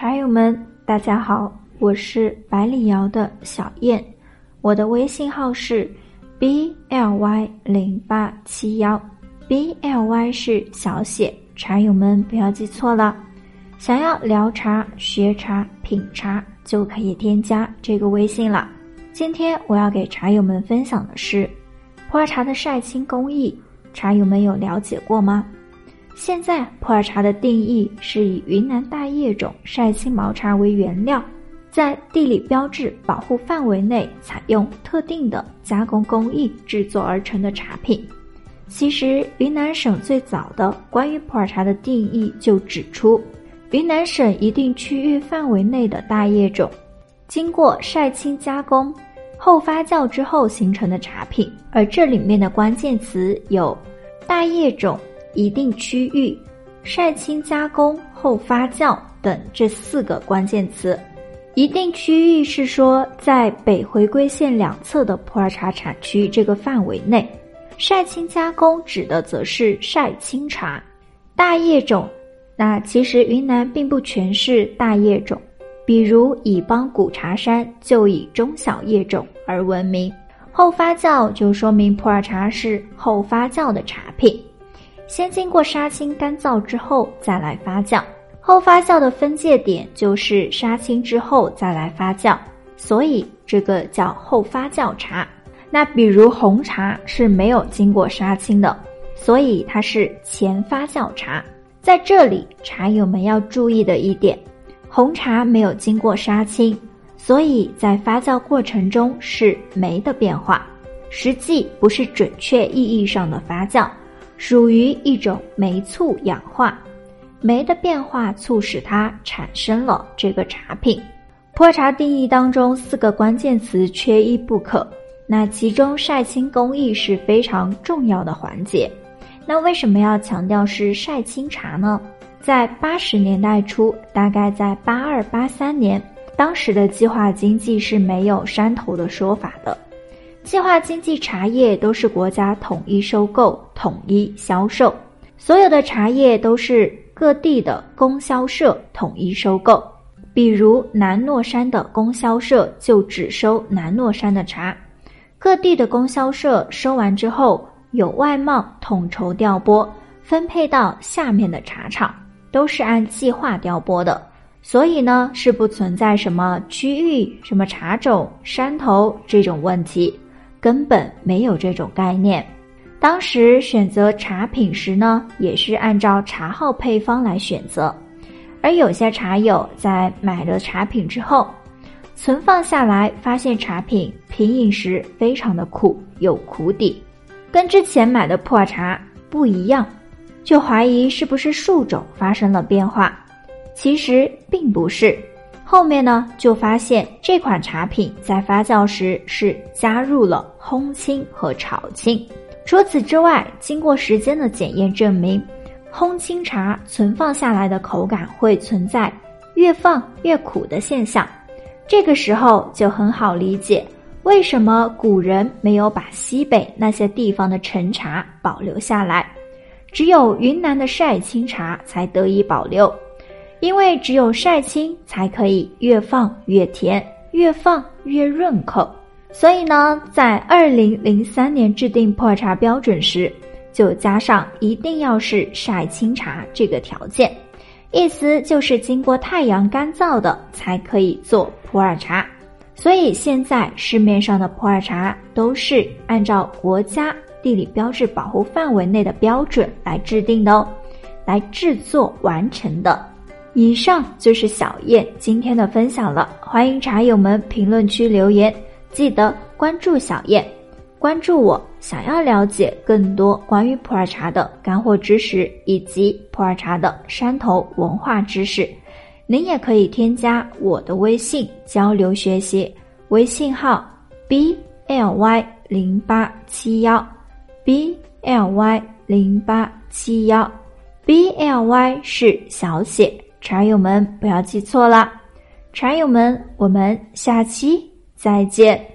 茶友们，大家好，我是百里瑶的小燕，我的微信号是 b l y 零八七幺，b l y 是小写，茶友们不要记错了。想要聊茶、学茶、品茶，就可以添加这个微信了。今天我要给茶友们分享的是花茶的晒青工艺，茶友们有了解过吗？现在普洱茶的定义是以云南大叶种晒青毛茶为原料，在地理标志保护范围内采用特定的加工工艺制作而成的茶品。其实，云南省最早的关于普洱茶的定义就指出，云南省一定区域范围内的大叶种，经过晒青加工后发酵之后形成的茶品。而这里面的关键词有大叶种。一定区域、晒青加工后发酵等这四个关键词。一定区域是说在北回归线两侧的普洱茶产区这个范围内，晒青加工指的则是晒青茶。大叶种，那其实云南并不全是大叶种，比如以邦古茶山就以中小叶种而闻名。后发酵就说明普洱茶是后发酵的茶品。先经过杀青干燥之后再来发酵，后发酵的分界点就是杀青之后再来发酵，所以这个叫后发酵茶。那比如红茶是没有经过杀青的，所以它是前发酵茶。在这里，茶友们要注意的一点，红茶没有经过杀青，所以在发酵过程中是酶的变化，实际不是准确意义上的发酵。属于一种酶促氧化，酶的变化促使它产生了这个茶品。普洱茶定义当中四个关键词缺一不可，那其中晒青工艺是非常重要的环节。那为什么要强调是晒青茶呢？在八十年代初，大概在八二八三年，当时的计划经济是没有山头的说法的。计划经济茶叶都是国家统一收购、统一销售，所有的茶叶都是各地的供销社统一收购。比如南糯山的供销社就只收南糯山的茶，各地的供销社收完之后，有外贸统筹调拨，分配到下面的茶厂，都是按计划调拨的。所以呢，是不存在什么区域、什么茶种、山头这种问题。根本没有这种概念。当时选择茶品时呢，也是按照茶号配方来选择。而有些茶友在买了茶品之后，存放下来，发现茶品品饮时非常的苦，有苦底，跟之前买的普洱茶不一样，就怀疑是不是树种发生了变化。其实并不是。后面呢，就发现这款茶品在发酵时是加入了烘青和炒青。除此之外，经过时间的检验证明，烘青茶存放下来的口感会存在越放越苦的现象。这个时候就很好理解为什么古人没有把西北那些地方的陈茶保留下来，只有云南的晒青茶才得以保留。因为只有晒青才可以越放越甜，越放越润口，所以呢，在二零零三年制定普洱茶标准时，就加上一定要是晒青茶这个条件，意思就是经过太阳干燥的才可以做普洱茶。所以现在市面上的普洱茶都是按照国家地理标志保护范围内的标准来制定的哦，来制作完成的。以上就是小燕今天的分享了，欢迎茶友们评论区留言，记得关注小燕，关注我。想要了解更多关于普洱茶的干货知识以及普洱茶的山头文化知识，您也可以添加我的微信交流学习，微信号 b l y 零八七幺 b l y 零八七幺 b l y 是小写。茶友们不要记错了，茶友们，我们下期再见。